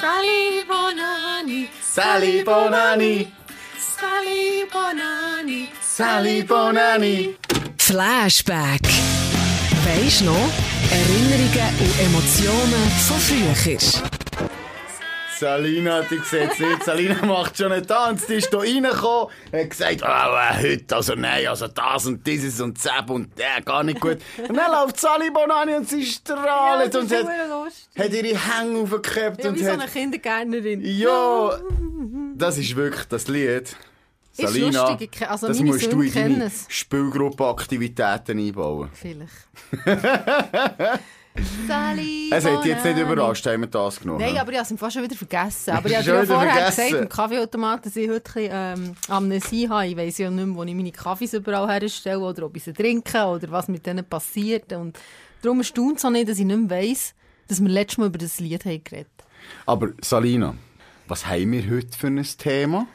Sally Bonani. Sally Bonani. Sally Bonani. Sally Bonani. Flashback. Weisst noch? Erinnerungen und Emotionen von früher. Salina, du siehst nicht, Salina macht schon einen Tanz, die ist hier reingekommen, hat gesagt, oh, äh, heute, also nein, also das und dieses und Zeb und der, gar nicht gut. Und dann läuft Sally Bonani und sie strahlt Ja, das und hat, hat ihre Hänge aufgeklappt Ja, und wie so hat... eine Kindergärtnerin. Ja, das ist wirklich das Lied. Ist Salina, lustig, also das musst du Söhne in deine. Spielgruppenaktivitäten einbauen. Vielleicht. Sally Es hat dich jetzt nicht überrascht, haben wir das genommen. Nein, aber ich habe es im Fall schon wieder vergessen. Aber ich habe ja vorher vergessen? gesagt, im Kaffeeautomat, dass ich heute ähm, Amnesie habe. Ich weiss ja nicht mehr, wo ich meine Kaffees überall herstelle oder ob ich sie trinke oder was mit denen passiert. Und darum erstaunt es auch nicht, dass ich nicht mehr weiss, dass wir letztes Mal über das Lied haben geredet Aber Salina, was haben wir heute für ein Thema?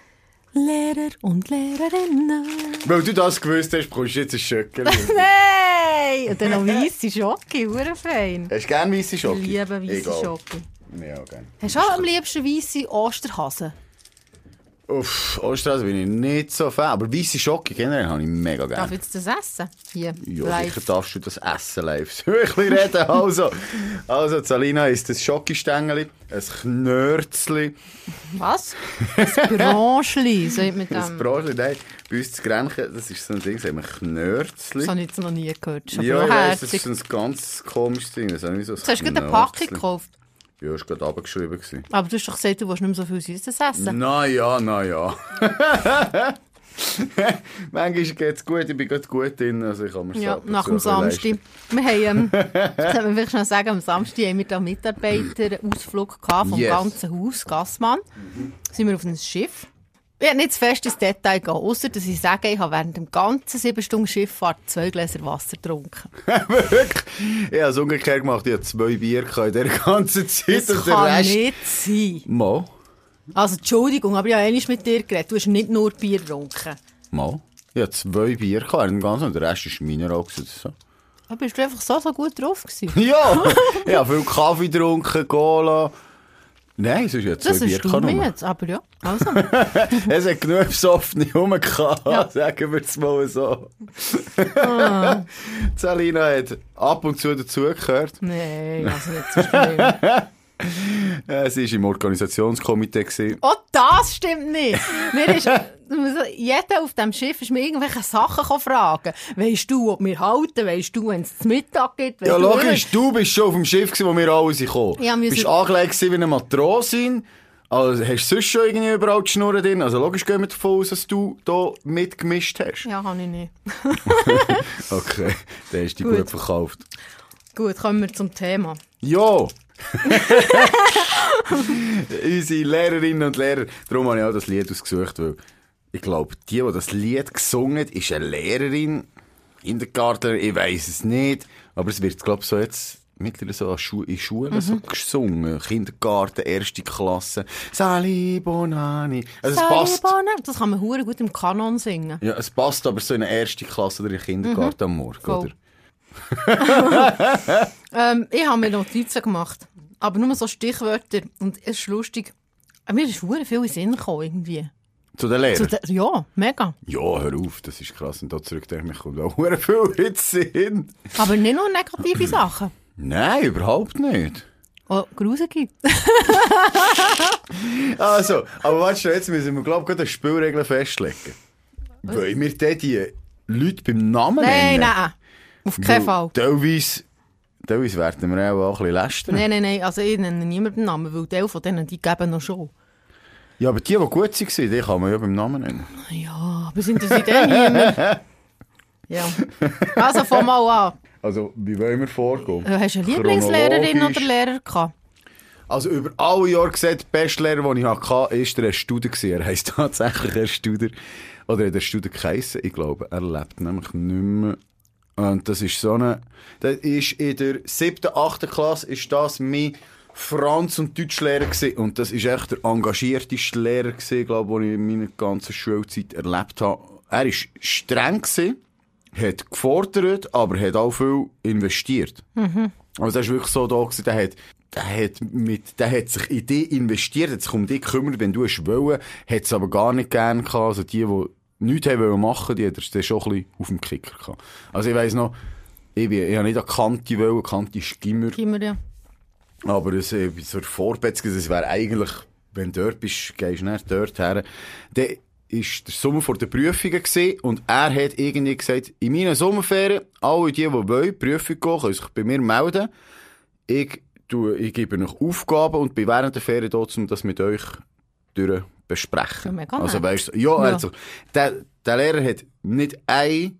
Lehrer und Lehrerinnen. Weil du das gewusst hast, brauchst du jetzt ein Schöckchen. Nein! Und dann noch weisse Schocke, hure fein. Hast du gerne weisse Ich Schocke? liebe weisse. Schocke. Ja, gerne. Hast du auch am liebsten weisse Osterhasen? Uff, Oststraße bin ich nicht so fan, aber weisse Schocke generell habe ich mega Darf gerne. ich jetzt das essen? Hier, Ja, live. sicher darfst du das essen live. Soll ich ein reden? Also, also Salina ist ein Schokistängeli, ein Knörzli, Was? Ein Branchli, sagt man ein dem. Brotli, nein, bei uns zu Grenchen, das ist so ein Ding, sagen wir Knörzli. Das habe ich jetzt noch nie gehört. Das ist Ja, ich weiss, das ist ein ganz komisches Ding. Das habe ich so hast du gerade eine Packung gekauft. Ja, war gerade gewesen. Aber du hast doch gesagt, du willst nicht mehr so viel Süßes essen. Na ja, na ja. Manchmal geht es gut, ich bin gerade gut drin, also ich kann mir Ja, nach dem Samstag. Wir haben, ähm, das soll man vielleicht schnell sagen, am Samstag haben wir da Mitarbeiterausflug gehabt vom Yes. ganzen Haus, Gassmann. Sind wir auf ein Schiff. Ich werde nicht zu fest ins Detail gehen, außer dass ich sage, ich habe während dem ganzen sieben Stunden Schifffahrt zwei Gläser Wasser getrunken. Wirklich? Ich habe es umgekehrt gemacht, ich hatte zwei Bier in dieser ganzen Zeit Das und der kann Rest... nicht sein. Mal, Also, Entschuldigung, aber ich habe einmal mit dir geredet. Du hast nicht nur Bier getrunken. mal. Ich hatte zwei Bier gehabt dem Ganzen und der Rest Mineral. gewesen, So. Aber bist du einfach so, so gut drauf gewesen? Ja, ich habe viel Kaffee getrunken, Cola. Nein, Das zwei Bier ist du gehabt. mir nur. jetzt, aber ja. Also, Es hat genug besoffene rumgehabt, Ja. sagen wir es mal so. Ah. Hat ab und zu dazugehört. nein, also nicht so schlimm. Äh, Sie war im Organisationskomitee. gewesen. Oh, das stimmt nicht. Mir ist, jeder auf dem Schiff ist mir irgendwelche Sachen fragen. Weisst du, ob wir halten? Weisst du, wenn es Mittag gibt? Ja, du, logisch, du bist schon auf dem Schiff, gewesen, wo wir alle sind. Ja, Du bist angelegt wie eine Matrosin. Also hast du sonst schon irgendwie überall die Schnurren drin? Also logisch gehen wir davon aus, dass du da mitgemischt hast. Ja, kann ich nicht. Okay, dann hast du dich Gut. gut verkauft. Gut, kommen wir zum Thema. Ja! Unsere Lehrerinnen und Lehrer. Darum habe ich auch das Lied ausgesucht, weil ich glaube, die, die das Lied gesungen hat, ist eine Lehrerin, Kindergartner, ich weiß es nicht. Aber es wird, glaube ich, so jetzt mittlerweile so Schu in Schulen so gesungen. Kindergarten, erste Klasse. Sali Bonani. Also es passt. Salibone. Das kann man hure gut im Kanon singen. Ja, es passt aber so in eine erste Klasse oder in Kindergarten am Morgen, Voll. oder? Ähm, ich habe mir Notizen gemacht. Aber nur so Stichwörter. Und es ist lustig. Äh, Mir ist hure viel in Sinn gekommen, irgendwie. Zu den Lehrern. Der, ja, mega. Ja, hör auf, das ist krass. Und da zurückdenke ich, kommt auch sehr viel jetzt Sinn. Aber nicht nur negative Sachen. Nein, überhaupt nicht. Oh, grusige. Also, aber warte schon, jetzt müssen wir, glaube ich, eine Spielregel festlegen. Wollen wir die Leute beim Namen Nein, nennen? nein. Auf keinen Fall. Teilweise, teilweise werden wir auch, ein bisschen lästern. Nein, nein, nein. Also ich nenne niemanden beim Namen, weil Teil von denen, die geben noch schon. Ja, aber die, die gut waren, die kann man ja beim Namen nennen. Ja, aber sind das in dem niemand? Ja. Also fang mal an. Also, wie wollen wir vorgehen? Äh, Hast du eine Lieblingslehrerin oder Lehrer gehabt? Also über alle Jahre gesehen, der beste Lehrer, den ich hatte, war der Studer. gewesen. Er heisst tatsächlich Herr Studer. Oder hat der Studer geheissen? Ich glaube, er lebt nämlich nicht mehr. Und das ist so eine... Das ist in der siebten, achten Klasse ist das mein Franz- und Deutschlehrer gewesen. Und das ist echt der engagierteste Lehrer gewesen, glaube ich, den ich in meiner ganzen Schulzeit erlebt habe. Er war streng gewesen, hat gefordert, aber hat auch viel investiert. Also, das war wirklich so da, gewesen, der hat der hat, mit, der hat sich in dich investiert, hat sich um dich gekümmert, wenn du es wollen, hat es aber gar nicht gern gehabt. Also die, die nichts haben machen, die hat er schon ein bisschen auf dem Kicker gehabt. Also ich weiss noch, ich, bin, ich habe nicht an Kanti wollen, Kanti ist Gimmer. Gimmer, ja. Aber es, äh, so ein Vorbett, es wäre eigentlich, wenn du dort bist, gehst du nicht dort her. Dann ist der Sommer vor den Prüfungen gewesen, und er hat irgendwie gesagt, in meinen Sommerferien, alle die, die wollen, Prüfung gehen, können sich bei mir melden. Ich, tue, ich gebe euch Aufgaben und bin während der Ferien dort, um das mit euch durch besprechen. Ja, also weißt ja, Ja. also, der, der Lehrer hat nicht ein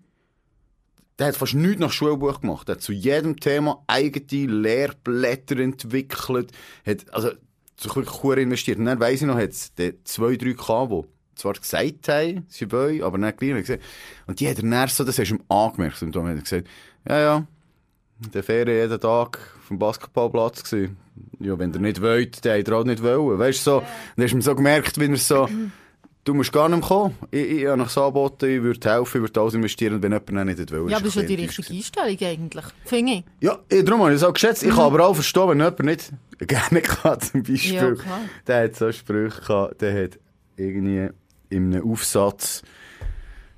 der hat fast nichts nach Schulbuch gemacht. Der hat zu jedem Thema eigene Lehrblätter entwickelt. Hat, also, sich wirklich cool investiert. Und dann weiss ich noch, hat es zwei, drei gehabt, die zwar gesagt haben, sie wollen, aber nicht gleich. Und die hat er dann so, das hast du ihm angemerkt. Und dann hat er gesagt, ja, ja, der Ferien jeden Tag auf dem Basketballplatz gewesen. Ja, wenn ihr nicht wollt, dann habt ihr auch nicht wollen. Weißt du, so. Dann hast du so gemerkt, wie er so, du musst gar nicht mehr kommen. Ich, ich habe so angeboten, ich würde helfen, ich würde alles investieren, wenn jemand nicht will. Ja, aber ist ist ja die richtige Einstellung eigentlich. Finde ich. ja, ich- darum habe ich es auch geschätzt. Ich kann aber auch verstehen, wenn jemand nicht gerne kann, zum Beispiel. Ja. Der hat so Sprüche gehabt, der hat irgendwie in einem Aufsatz,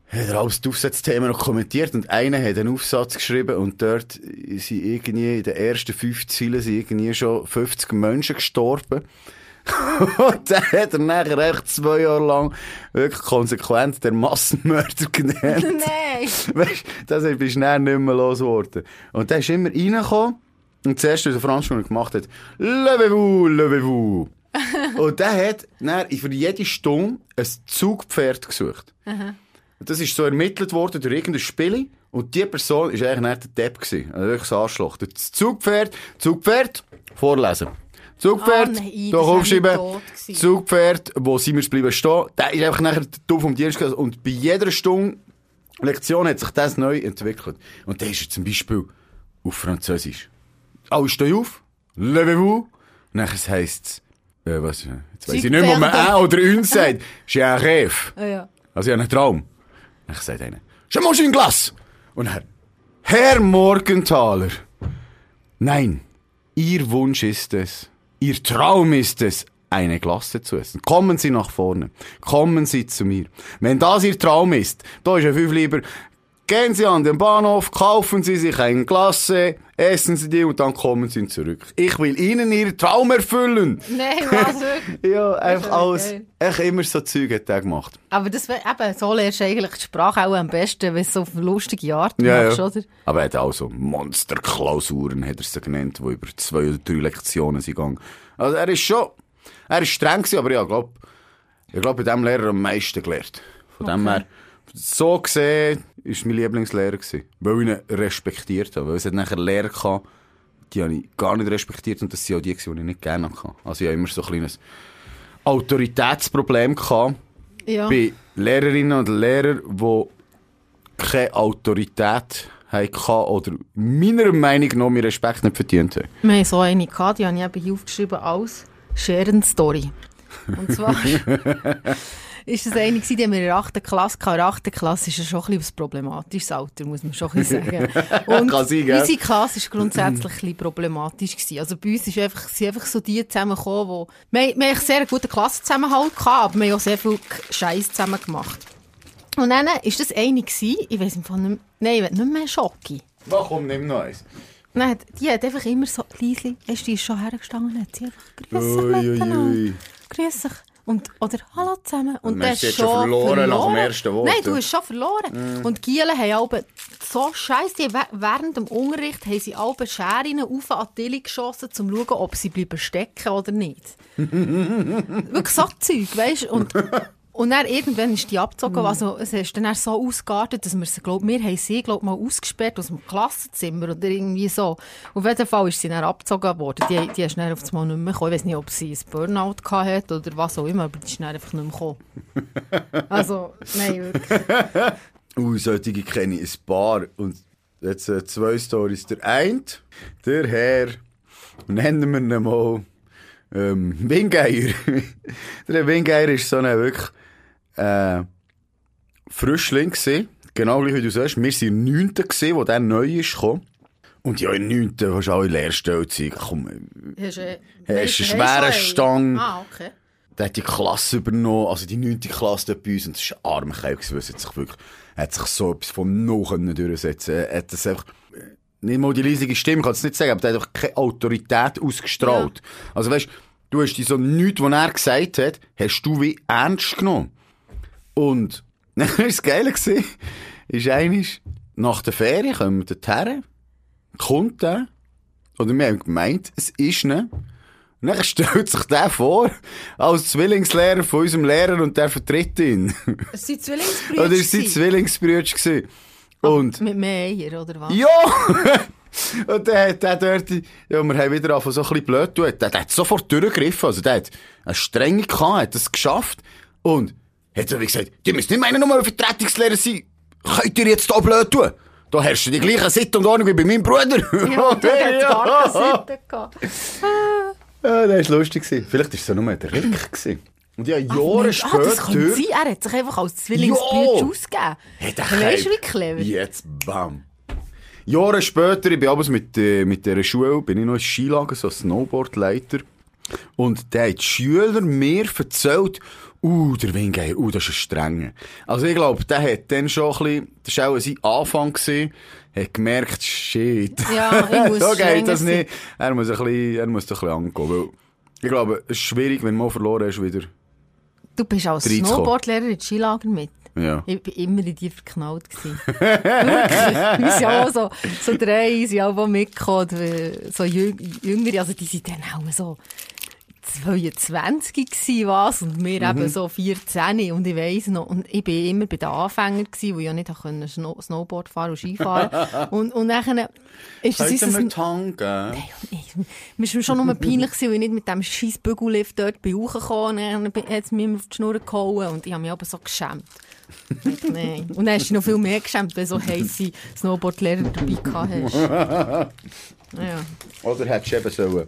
hat er alles die Aufsatzthemen noch kommentiert und einer hat einen Aufsatz geschrieben und dort sind irgendwie in den ersten fünf Zeilen sind irgendwie schon 50 Menschen gestorben. und dann hat er nachher echt zwei Jahre lang wirklich konsequent der Massenmörder genannt. Nein! Weißt du, das bist du dann nicht mehr losgeworden. Und der ist immer reingekommen. Und zuerst, was der Franz schon gemacht hat, levez-vous, levez-vous. und der hat dann für jede Stunde ein Zugpferd gesucht. Und das ist so ermittelt worden durch irgendein Spiel. Und die Person ist eigentlich nicht der Depp gewesen. Also wirklich das Arschloch. Das Zugpferd, Zugpferd, vorlesen. Zugpferd, nein, wär aufschreiben. Zugpferd, wo sind wir bleiben stehen. Der ist einfach nachher der Dumm vom Dienst gewesen. Und bei jeder Stunde Lektion hat sich das neu entwickelt. Und der ist zum Beispiel auf Französisch. Alle stehen auf, levez-vous. Und dann heisst es, äh, was, jetzt weiss ich nicht mehr, ob man. «un» oder «une» sagt. «J'ai un rêve». Ah, ja. Also ich habe einen Traum. Dann sagt einer, «Je mange une glace». Und er, «Herr Morgenthaler». Nein, Ihr Wunsch ist es, Ihr Traum ist es, eine Glasse zu essen. Kommen Sie nach vorne. Kommen Sie zu mir. Wenn das Ihr Traum ist, da ist ja viel lieber, gehen Sie an den Bahnhof, kaufen Sie sich eine Glasse, essen Sie die und dann kommen Sie zurück. Ich will Ihnen Ihren Traum erfüllen. Nein, was wirklich? Ja, einfach alles, echt immer so Zeug hat er gemacht. Aber das eben, so lernst du eigentlich die Sprache auch am besten, wenn du so auf lustige Art Ja, machst, ja. oder? Aber er hat auch so Monsterklausuren, hat er sie genannt, die über zwei oder drei Lektionen sind gegangen. Also er ist schon, er ist streng gewesen, aber ja, ich glaube, ich glaube, bei dem Lehrer am meisten gelernt. Von dem her, so gesehen, ist mein Lieblingslehrer gewesen. Weil ich ihn respektiert habe. Weil es hat nachher Lehrer gehabt, die habe ich gar nicht respektiert und das sind auch die, die ich nicht gerne hatte. Also ich habe immer so ein kleines Autoritätsproblem gehabt Ja. bei Lehrerinnen und Lehrern, die keine Autorität hatten oder meiner Meinung nach meinen Respekt nicht verdient haben. Wir haben so eine gehabt, die habe ich hier aufgeschrieben als Sharon-Story. Und zwar ist das eine gewesen, die haben wir in der 8. Klasse gehabt. In der 8. Klasse ist ja schon ein bisschen ein problematisches Alter, muss man schon ein bisschen sagen. Und Kann sein, gell? unsere Klasse war grundsätzlich ein bisschen problematisch. Gewesen. Also bei uns ist einfach, sind einfach so die zusammengekommen, wo... Wir, wir haben sehr einen guten Klassenzusammenhalt gehabt, aber wir haben auch sehr viel Scheiß zusammen gemacht. Und dann war das eine gewesen, ich Fall nicht mehr, nein, ich will nicht mehr Schocki. Warum nimm noch eins? Nein, die hat einfach immer so leise, die ist schon hergestanden, hat sie einfach «Grüß dich miteinander, grüß dich» und, oder «Hallo zusammen» und Und du, ist schon verloren nach dem ersten Wort, Nein, du hast schon verloren. Und die Gielen haben alle so scheiße, die während dem Unterricht haben sie alle Scheren auf an die Tilly geschossen, um zu schauen, ob sie bleiben stecken oder nicht. Wirklich so Zeug, weißt du? Und, und dann irgendwann ist die abgezogen. Also, es ist dann so ausgeartet, dass wir sie, glaub, wir haben sie, glaub, mal ausgesperrt aus dem Klassenzimmer oder irgendwie so. Auf jeden Fall ist sie dann abgezogen worden. Die, die ist dann auf das Mal nicht mehr gekommen. Ich weiß nicht, ob sie ein Burnout hatte oder was auch immer, aber die ist dann einfach nicht mehr gekommen. Also, nein, wirklich. Ui, solche kenne ich ein paar. Und jetzt äh, zwei Stories. Der eine, der Herr, nennen wir ihn mal, ähm, Wingeier. der Wingeier ist so ein wirklich, äh, Frischling gewesen. Genau gleich wie du sagst. Wir waren neunte gewesen, wo der neu ist gekommen. Und ja, in 9. hast du alle Lehrstelle sein. Komm, Hast du hast einen schweren Stang. Ah, okay. Der hat die Klasse übernommen, also die 9. Klasse dort bei uns, und das ist ein armer Kerl gewesen, er hat sich wirklich, hat sich so etwas von können durchsetzen. Er hat das einfach, nicht mal die leisige Stimme, kann ich nicht sagen, aber der hat einfach keine Autorität ausgestrahlt. Also weißt, du hast die so nichts, was er gesagt hat, hast du wie ernst genommen. Und, dann war das Geile gewesen, ist eigentlich, nach der Ferien kommen wir dorthin, kommt der, oder wir haben gemeint, es ist ne. Und dann stellt sich der vor, als Zwillingslehrer von unserem Lehrer und der vertritt ihn. Es sind Zwillingsbrüder. Oder ist sein Zwillingsbrüder gewesen. Und, Mit mehr Eier, oder was? ja! und dann hat der dort, ja, wir haben wieder angefangen, so ein bisschen blöd zu tun. Der, der hat sofort durchgegriffen. Also, der hat eine Strenge gehabt, hat das geschafft. Und hat so wie gesagt, die müssen nicht meinen, nur Vertretungslehrer sein. Könnt ihr jetzt da blöd tun? Da herrscht die gleiche Sitte und Ordnung wie bei meinem Bruder. Ja, der hat gar keine Seite gehabt. Ja, das war lustig. Vielleicht war es ja nur der Rick. gewesen. Und ja, Jahre Ah, später... das kann sein. Er hat sich einfach als Zwillingsbrüder Ja. ausgegeben. Hey, der Weißt du, wie clever? Jetzt, bam. Jahre später, ich bin abends mit, äh, mit dieser Schule, bin ich noch ins Skilager, so Snowboardleiter. Und der hat die Schüler mir erzählt, uh, der Wingeier, uh, das ist ein strenger. Also ich glaube, der hat dann schon ein bisschen, das war auch sein Anfang gewesen, hat gemerkt, shit. Ja, ich muss so geht das nicht. Er muss ein bisschen, er muss ein bisschen angehen, weil ich glaube, es ist schwierig, wenn mal verloren hast, wieder. Du bist als. Snowboardlehrer in Skilager mit. Ja. Ich war immer in die verknallt. Wirklich. Wir sind auch so, so drei, sind auch mitgekommen, so jüng, Jüngere, also die sind dann auch so 22 gewesen, was, und wir Mhm. eben so 14, und ich weiss noch, und ich bin immer bei den Anfängern gewesen, die ja nicht können Snow Snowboard fahren und Skifahren. und, und dann ist es uns ein geben? ich, mir schon nur peinlich, gewesen, weil ich nicht mit dem scheiß Bügellift dort bin hochgekommen und dann hat es mir auf die Schnur gehauen und ich habe mich aber so geschämt. Nein. Und dann hast du noch viel mehr geschämt, weil du so heisse Snowboardlehrer dabei hast. Ja. Oder hättest du eben sollen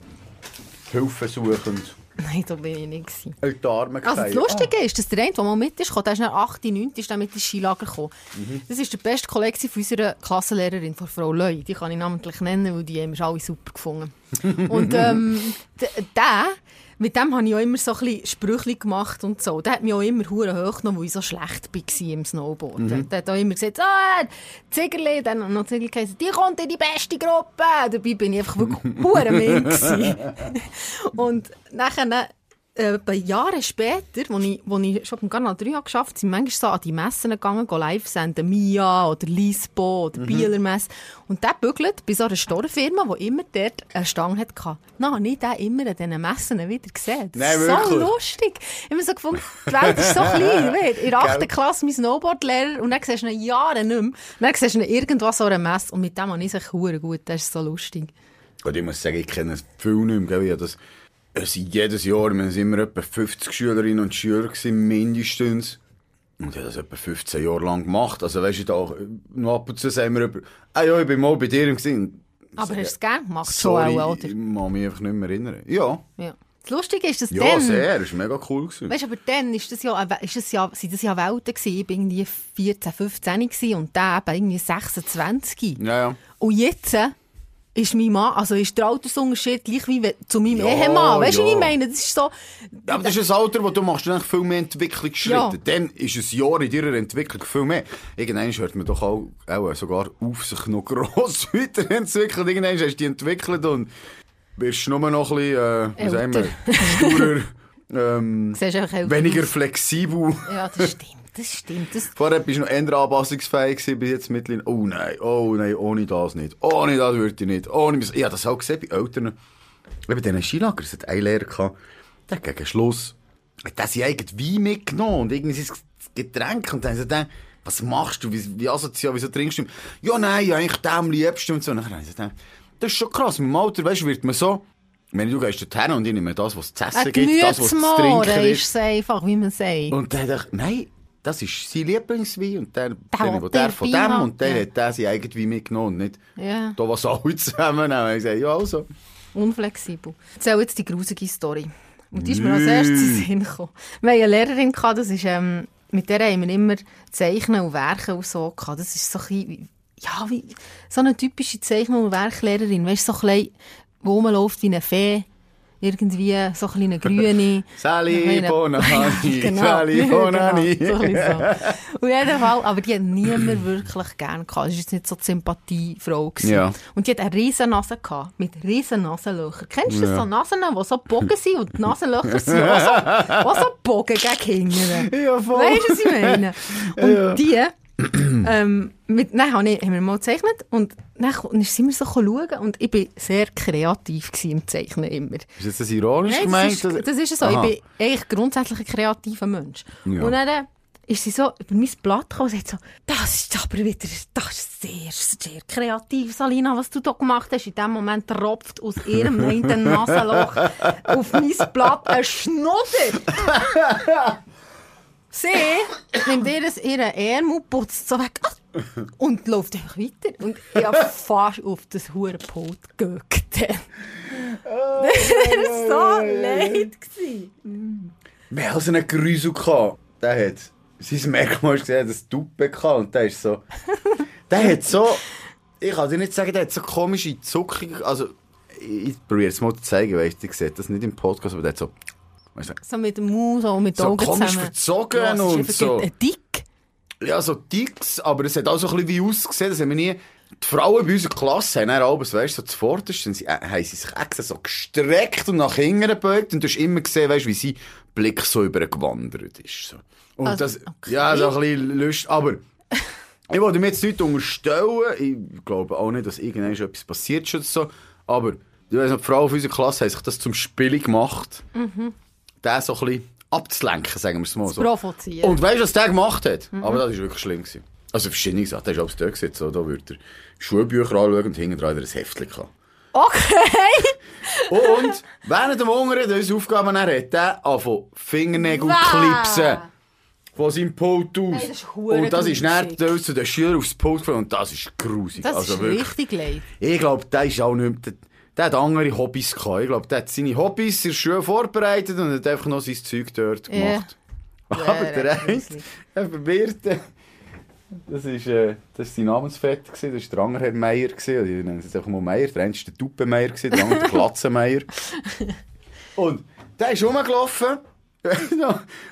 Hilfe suchen Nein, da bin ich nicht. Gewesen. in die Arme Also das. Lustige ist, dass der eine, der mal mit ist, gekommen, der ist dann 8, 9, ist dann mit ins Skilager gekommen. Das ist der beste Kollege von unserer Klassenlehrerin, von Frau Leu. Die kann ich namentlich nennen, weil die haben wir alle super gefunden. Und ähm, der, mit dem habe ich auch immer so ein bisschen Sprüche gemacht und so. Der hat mich auch immer hure hoch genommen, weil ich so schlecht war im Snowboard. Der hat auch immer gesagt, ah, Ziegerli, dann hat noch Ziegerli gesagt, die kommt in die beste Gruppe. Dabei bin ich einfach wirklich hure. Und nachher, etwa Jahre später, wo ich, wo ich schon beim Kanal 3 habe geschafft habe, sind manchmal so an die Messen gegangen, live senden, Mia oder Lisbo oder Bieler Messe. Und der bügelt bei so einer Storfirma, die immer dort eine Stange hatte. Na, habe ich den immer an diesen Messen wieder gesehen. Das Nein, ist so wirklich? lustig. Ich habe mir so gefunden, die Welt ist so klein. In der 8. Klasse mein Snowboardlehrer und dann siehst du ihn Jahre nicht mehr. Dann siehst du ihn irgendwas an einer Messe und mit dem habe ich sich gut. Das ist so lustig. Und ich muss sagen, ich kenne viel nicht mehr. gell? Ich habe das, es sind jedes Jahr, wir sind immer etwa 50 Schülerinnen und Schüler gewesen, mindestens. Und ich habe das etwa 15 Jahre lang gemacht. Also weißt du, da, noch ab und zu sagen wir über, ah ja, ich bin mal bei dir gewesen. Aber hast du es gerne gemacht? Sorry, Schon auch, ich oder? kann mich einfach nicht mehr erinnern. Ja, Ja. Das Lustige ist, dass ja, dann... sehr, das war mega cool. Gewesen. Weißt du, aber dann ist das ja, ist das ja, sind das ja Welten gewesen. Ich war irgendwie 14, 15 gewesen und der eben irgendwie 26. Ja, ja. Und jetzt äh, ist mein Mann, also ist der Altersunterschied gleich wie zu meinem Ja, Ehemann. Weißt du, ja. ich meine? Das ist so, Ja, aber das ist ein Alter, wo du machst eigentlich viel mehr Entwicklungsschritte. Ja. Dann ist ein Jahr in deiner Entwicklung viel mehr. Irgendwann hört man doch auch, auch sogar auf, sich noch gross weiterentwickeln. Irgendwann hast du die entwickelt und wirst nur noch ein bisschen, äh, wie sagen wir, sturer, ähm, weniger aus. flexibel. Ja, das stimmt, das stimmt. Das, Vorher bist du noch eher anpassungsfähig gewesen, bis jetzt mittlerweile, oh nein, oh nein, ohne das nicht. Ohne das würde ich nicht. Ohne, ich habe das auch gesehen bei Eltern. Bei diesen Skilagern, es hat einen Lehrer gehabt, der gegen Schluss, hat sein eigenes Wein mitgenommen und irgendwie sein Getränk und dann hat er gedacht, was machst du, wie, wie asozial, wieso trinkst du? Ja, nein, ja, eigentlich dem liebsten und so. Und dann habe ich gedacht, das ist schon krass, mit dem Alter, weißt du, wird man so, wenn du gehst dorthin und ich nehme das, was es zu essen gibt, das, was zu trinken gibt. ist es einfach, wie man sagt. Und dann dachte ich, nein, das ist sein Lieblingswein und der, Der will der, der von dem und der ja. hat der sein eigenes Wein mitgenommen nicht Ja. da was alle zusammennehmen. Ich sage, ja also. Unflexibel. Erzähl jetzt die grusige Story. Und die ist mir als erstes in den Sinn gekommen. Wir hatten eine Lehrerin, gehabt, das ist, ähm, mit der haben wir immer Zeichnen und Werken und so gehabt. Das ist so ein bisschen, ja, wie, so eine typische Zeichnung- und Werklehrerin, weißt du, so ein bisschen, wo rumläuft wie eine Fee, irgendwie so ein Grüne. Sally Bonani, Genau. Sally Bonani. Genau, so so. Auf jeden Fall, aber die hat niemand wirklich gern gehabt. Sie war jetzt nicht so die Sympathiefrau. gewesen. Ja. Und die hat eine riesen Nase gehabt, mit riesen Nasenlöchern. Kennst du Ja. so Nasen, die so Bogen sind und die Nasenlöcher sind auch so, auch so Bogen gegen hinten. Ja, voll. Weißt du, was ich meine? Und die, ähm, mit, dann habe ich, haben wir mal gezeichnet und dann ko- sind wir so schauen und ich war sehr kreativ im Zeichnen immer. Ist jetzt das ironisch Nein, gemeint? das, ist, das ist so. Aha. Ich bin eigentlich grundsätzlich ein kreativer Mensch. Ja. Und dann äh, ist sie so über mein Blatt gekommen und sagt so, das ist aber wieder, das ist sehr, sehr kreativ, Salina, was du da gemacht hast. In dem Moment tropft aus ihrem einen Nasenloch auf mein Blatt ein Schnudder. Sie nimmt ihr ihren und putzt so weg Ah! und läuft einfach weiter. Und ich habe fast auf das Hurenpult geguckt. Das war so leid. gewesen. Wir haben so einen Grüsel gehabt. Der hat sein Merkmal gesehen, das Tuppe gehabt. Und der ist so. Der hat so. Ich kann dir nicht sagen, der hat so komische Zuckungen. Also, ich, ich probiere es mal zu zeigen, weißt du, ich sehe das nicht im Podcast, aber der hat so. So mit dem Mund, so mit den So Augen komisch zusammen. verzogen Ja, und so. Dick. ja, so Ticks, aber es hat auch so ein bisschen wie ausgesehen, das haben wir nie. Die Frauen bei unserer Klasse haben dann abends, weißt du, so zuvorderst, sie, äh, haben sie sich extra so gestreckt und nach hinten gebeugt und du hast immer gesehen, weißt wie sein Blick so übergewandert ist. So. Und Also, das, okay. ja, so ein bisschen lustig, aber ich wollte mir jetzt nicht unterstellen, ich glaube auch nicht, dass irgendwann etwas passiert ist oder so, aber ich weiss die Frauen von unserer Klasse haben sich das zum Spiel gemacht, Mhm. Den so ein bisschen abzulenken, sagen wir es mal so. Provozieren. Und weißt du, was der gemacht hat? Mhm. Aber das war wirklich schlimm. Gewesen. Also verschiedene Sachen. Der ist alles dort gesetzt. So, da würde er Schulbücher anschauen und hinten dran hat er ein Heftchen gehabt. Okay. Und während dem Hungern, unsere Aufgaben, er hat der angefangen Fingernägel klipsen. Von seinem Pult aus. Hey, das und das ist dann zu den Schülern aufs Pult gefallen und das ist grusig. Das also ist wirklich. richtig leid. Ich glaube, der ist auch nicht mehr, der, hat andere Hobbys gehabt. Ich glaube, der hat seine Hobbys in Schule vorbereitet und hat einfach noch sein Zeug dort gemacht. Aber Ja, der eine, gruselig. der Verwirrte, das ist, äh, das ist sein Namensvetter das ist der andere Herr Meier ich nenne es jetzt einfach mal Meier, der eine ist der Tuppenmeier der andere der Glatzenmeier. Und der ist rumgelaufen,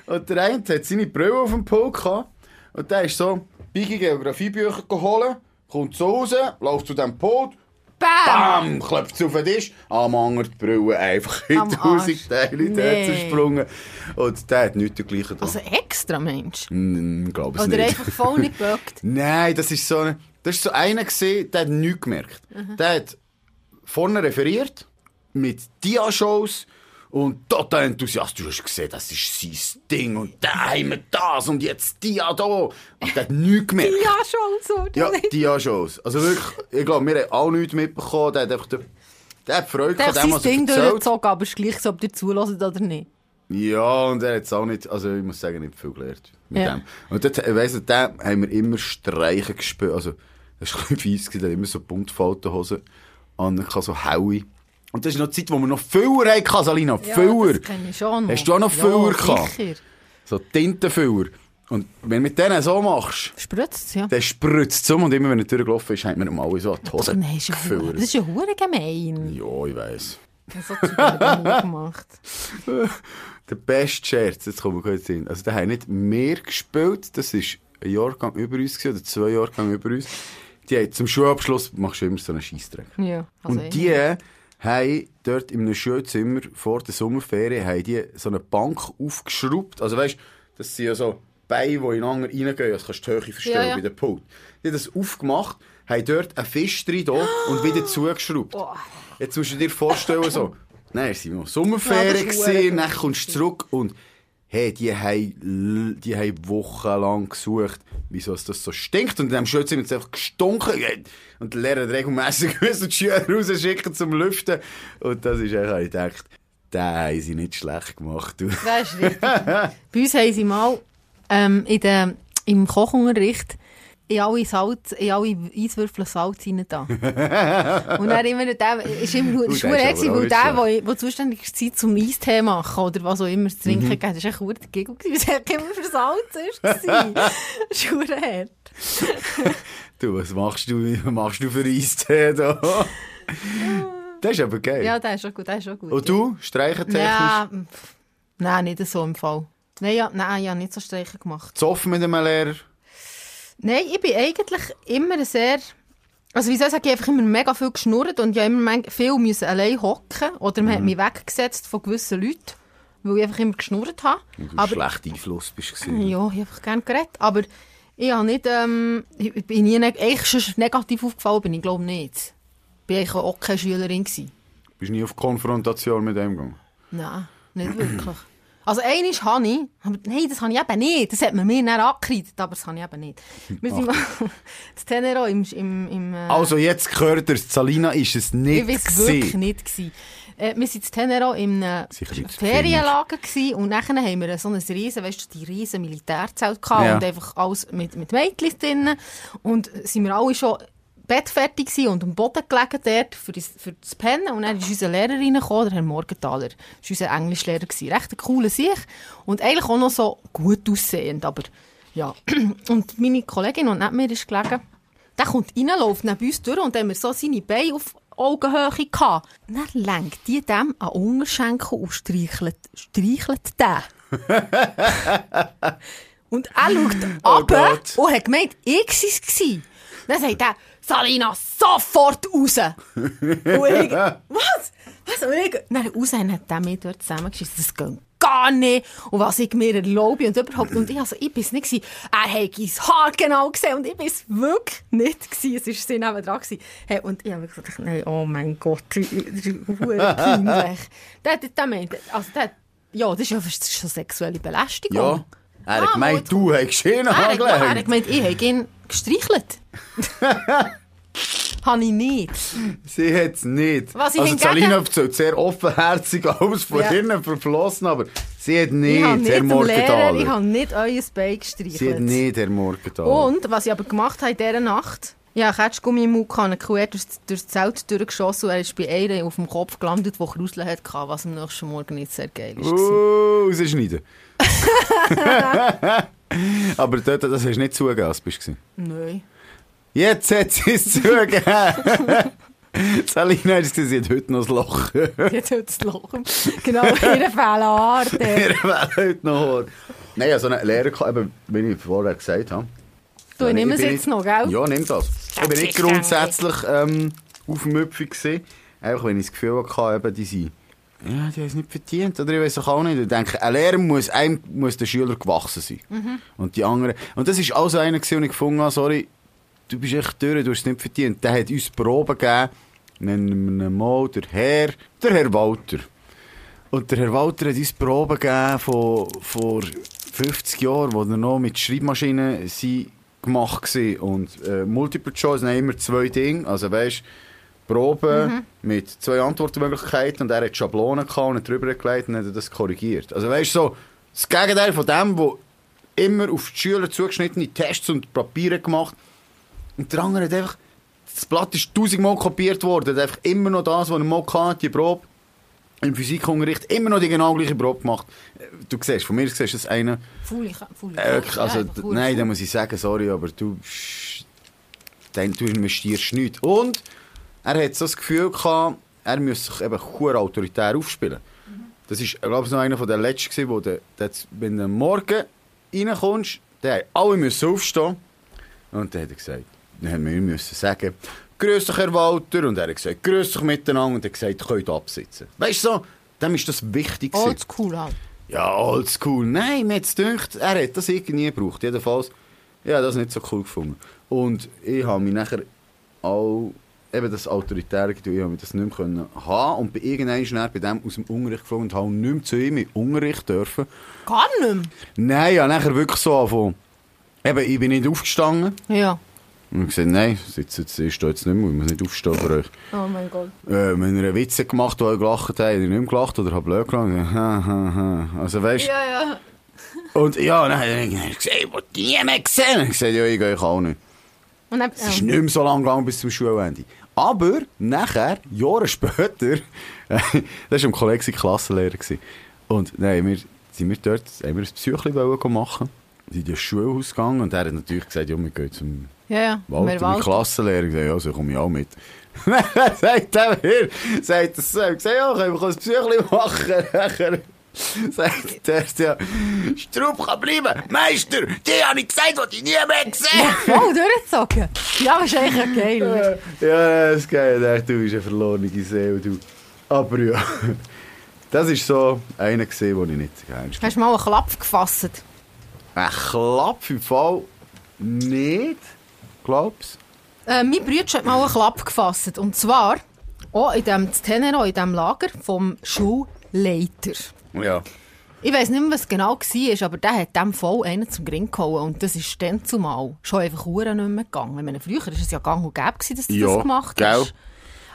und der eine hat seine Brille auf dem Pult gehabt, und der ist so, Bigi Geografiebücher geholt, kommt zu Hause, läuft zu dem Pult, Bam! Klopft auf den Tisch, am anderen die Brille einfach in tausend. Teile Nee. zersprungen. Und der hat nichts dergleichen. Also extra Mensch. Hm, glaube es Oder nicht. einfach voll nicht geböckt. Nein, das ist so eine, das ist so einer gesehen, der hat nichts gemerkt. Der hat vorne referiert, mit Dia-Shows und total enthusiastisch. Du hast gesehen, das ist sein Ding und da haben wir das und jetzt Dia da. Und der hat nichts gemerkt. Ja, schon so. Ja, Dia-Shows. Also wirklich, ich glaube, wir haben auch nichts mitbekommen. Der hat einfach, der, der hat Freude gehabt, dem, was er Ding durchgezogen, aber es ist gleich so, ob ihr zulässt oder nicht. Ja, und er hat es auch nicht, also ich muss sagen, nicht viel gelernt mit Ja. dem. Und dort, ich weiss nicht, dem haben wir immer Streichen gespielt, also das war ein bisschen fies, hat immer so Buntfaltenhosen an, so Haui. Und das ist noch die Zeit, wo wir noch Füller hatten, Salina, Füller. das kenne ich schon noch. Hast du auch noch ja, Füller gehabt? sicher. So Tintenfüller. Und wenn du mit denen so machst, Spritzt ja. dann spritzt es um und immer wenn er durchgelaufen ist, haben wir ihm alle so an die Hose Nein, ist ja gefüllt. das ist ja hure gemein. Ja, ich weiss. Habe ich nie gemacht. Der beste Scherz, jetzt kommen wir kurz hin. Also, da haben nicht mehr gespielt, das war ein Jahrgang über uns gewesen, oder zwei Jahrgänge über uns. Die haben zum Schulabschluss, machst du immer so einen Scheissdreck. Ja, also Und die haben dort in einem Schulzimmer vor der Sommerferien haben die so eine Bank aufgeschraubt. Also weißt, das sind ja so Beine, die ineinander reingehen, das kannst du die Höhe verstellen Ja, ja. bei den Pult. Die haben das aufgemacht, haben dort einen Fisch drin da und wieder zugeschraubt. Jetzt musst du dir vorstellen, so, nein, es waren Ja, Sommerferien, gewesen, verdammt dann kommst du zurück und hey, die haben, die haben wochenlang gesucht, wieso es das so stinkt. Und diesem Schulzimmer hat es einfach gestunken. Und der Lehrer regelmässig müssen die Schüler rausschicken zum Lüften. Und das ist eigentlich, ich gedacht, den haben sie nicht schlecht gemacht. Du. Das ist richtig. Bei uns haben sie mal ähm, in der, im Kochunterricht in alle, Salz, in alle Eiswürfel Salz rein da. Und dann immer der, ist immer der gewesen, auch weil nicht der, der, der zuständig war zum Eistee machen oder was auch immer zu trinken Mhm. das war echt verdammt Giggle, gewesen, weil einfach immer für Salz ist. Das verdammt hart. Du, was machst du, machst du für Eistee da? das ist aber geil. Ja, der ist schon gut, der ist schon gut. Und du, streichentechnisch? Ja, nein, nicht so im Fall. Nein, ja, nein, ich habe nicht so Streichen gemacht. Zoffen mit einem Lehrer? Nein, ich bin eigentlich immer sehr... Also wie soll ich sagen, ich habe einfach immer mega viel geschnurrt und ich habe immer viel müssen allein hocken oder man hat mich weggesetzt von gewissen Leuten, weil ich einfach immer geschnurrt habe. Und du Aber schlecht Einfluss bist gewesen. ja, ich habe einfach gerne geredet. Aber ich habe nicht, ähm, ich bin nie neg eigentlich schon negativ aufgefallen, bin ich glaube nicht. Ich bin eigentlich auch keine Schülerin gewesen. Bist nie auf Konfrontation mit dem gegangen? Nein, nicht wirklich. Also einmal habe ich, aber nein, das habe ich eben nicht. Das hat man mir dann angekreidet, aber das habe ich eben nicht. Wir sind mal das Tenero im, im, im äh, Also jetzt gehört ihr, Salina ist es ich nicht weiß es wirklich nicht gewesen. Äh, wir waren in Tenero im äh, Sicherheitsgefängnis. Ferienlager gewesen, und nachher haben wir so ein riesen, weißt du, die riesen Militärzelt gehabt Ja. und einfach alles mit, mit Mädchen drinnen. Und sind wir alle schon bettfertig gewesen und am Boden gelegen dort für das, für das Pennen. Und dann ist unser Lehrer reingekommen, der Herr Morgenthaler. Das war unser Englischlehrer. Gewesen. Recht ein cooler Sieg. Und eigentlich auch noch so gut aussehend, aber ja. Und meine Kollegin, die neben mir ist gelegen, der kommt rein, neben uns durch und dann haben wir so seine Beine auf Augenhöhe gehabt. Dann lenkt die dem an den Unterschenkel und streichelt, streichelt den. und er schaut Oh runter Gott. und hat gemeint, ich sei es. Dann sagt er, Salina, sofort raus! und ich, was? Was? Und ich, dann raus hat der mir dort zusammengeschissen. Das geht gar nicht. Und was ich mir erlaube und überhaupt. Und ich, also, ich bin es nicht gewesen. Er hat sein Haar genau gesehen und ich bin es wirklich nicht gewesen. Es war sie neben dran gewesen. Hey, und ich habe gesagt, nein, oh mein Gott, das ist peinlich. der, der meint, also der, ja, das ist ja schon sexuelle Belästigung. Ja. Er hat Ah, gemeint, du hast ihn hat, er hat angelegt. gemeint, ich habe ihn gestreichelt. habe ich nicht. Sie hat es nicht. Was ich also hingegen- Salina erzählt sehr offenherzig alles von Ja. innen verflossen, aber sie hat Ich nicht, Herr Lehrer, ich Morgenthaler. habe nicht euer Bein gestreichelt. Sie hat nicht, Herr Morgenthaler. Und, was ich aber gemacht habe in dieser Nacht, ich habe Ketschgummi im Mund, gehabt, quer durchs, durchs Zelt durchgeschossen und er ist bei einer auf dem Kopf gelandet, die Krusel hatte, was am nächsten Morgen nicht sehr geil war. Uh, rausschneiden. aber dort, das hast du nicht zugegeben, als du. Nein. Jetzt hat sie es zugegeben. Salina hat es gesehen, sie hat heute noch das Loch. Jetzt hört das Lachen. Genau, ihre fehlen Art. Ihr wäre heute noch Haar. Nein, ja, so einen Lehrer, eben, wie ich vorher gesagt habe. Du, ich nehme es jetzt noch, gell? Ja, nimm das. Ich bin nicht grundsätzlich ähm, aufmüpfig gewesen. Einfach wenn ich das Gefühl hatte, eben, die sind, ja, die haben es nicht verdient. Oder ich weiß auch nicht. Ich denke, ein Lehrer muss, einem muss der Schüler gewachsen sein. Mhm. Und die anderen, und das ist also einer gewesen, den ich gefunden habe, sorry, du bist echt durch, du hast es nicht verdient. Der hat uns Proben gegeben, nennen wir ihn mal, der Herr, der Herr Walter. Und der Herr Walter hat uns Proben gegeben von, vor 50 Jahren, wo er noch mit Schreibmaschinen sie gemacht war. Und äh, Multiple Choice haben immer zwei Dinge. Also weißt Proben mit zwei Antwortmöglichkeiten und er hat Schablonen gehabt und hat drüber gelegt und hat das korrigiert. Also weißt so, das Gegenteil von dem, wo immer auf die Schüler zugeschnittene Tests und Papiere gemacht und der andere hat einfach, das Blatt ist tausendmal kopiert worden, hat einfach immer noch das, was er mal hatte, die Probe im Physikunterricht immer noch die genau gleiche Probe gemacht. Du siehst, von mir siehst du das eine. Faule, faule. Äh, also, Ja, nein, da muss ich sagen, sorry, aber du, dann, du investierst nichts. Und er hat so das Gefühl gehabt, er müsse sich eben sehr autoritär aufspielen. Das ist, glaube ich, noch einer von den letzten wo der, der, wenn du Morgen reinkommst, der alle müssen aufstehen. Und dann hat er gesagt, dann haben wir müssen sagen, grüß dich, Herr Walter. Und er hat gesagt, grüß dich miteinander. Und er hat gesagt, könnt absitzen. Weißt du so, dem ist das wichtig gewesen. Old school halt. Ja, oldschool. Nein, mir hat gedacht, er hat das irgendwie gebraucht. Jedenfalls, ich habe das nicht so cool gefunden. Und ich habe mich nachher auch, eben das Autoritäre, getan, ich habe das nicht mehr können haben und irgendwann schnell bei dem aus dem Unterricht geflogen und habe nicht mehr zu ihm in Unterricht dürfen. Gar nicht Nein, ich habe nachher wirklich so angefangen. Eben, ich bin nicht aufgestanden. mehr. Ja. Und ich gesagt, nein, jetzt, jetzt, ich stehe jetzt nicht mehr, ich muss nicht aufstehen für euch. Oh mein Gott. Äh, wenn ihr einen Witz gemacht habt, wo ihr gelacht habt, habt ihr nicht mehr gelacht oder habt blöd gelacht. Also weißt Ja, ja. Und ja, dann hat er gesagt, ich will die nie mehr sehen. Ich gesagt, ja, ich gehe auch nicht. Und dann, Es ist nicht mehr so lange gegangen bis zum Schulende. Aber nachher, Jahre später, das war ein Kollege, Klassenlehrer. gewesen. Und nein, wir sind wir dort, haben wir ein Psychli machen. in das Schulhaus gegangen und er hat natürlich gesagt, ja, wir gehen zum Ja, ja. Walter, Wer mein? Klassenlehrer. Gesagt, ja, so komme ich auch mit. Dann sagt er mir, sagt er so, ich gesagt, ja, können wir ein Psychli machen? Sagt er, ja, Strupp kann bleiben. Meister, die habe ich gesagt, die ich nie mehr gesehen Voll durchgezogen. Ja, ist eigentlich geil. Ja, das ist geil. Ich dachte, du bist eine verlorene Seele, du. Aber ja, das war so einer, den ich nicht gerne Hast du mal einen Klapp gefasst? Ein Klapp im Fall nicht, glaubst Äh, mein Bruder hat mal einen Klapp gefasst. Und zwar auch in dem Tenero, in dem Lager vom Schulleiter. Du? Ja. Ich weiss nicht mehr, was genau war, aber der hat dem voll einen zum Gring gehauen. Und das ist dann zumal schon einfach Uhren nicht mehr gegangen. Ich meine, früher war es ja gang und gäbe, dass du Ja, das gemacht gell. hast.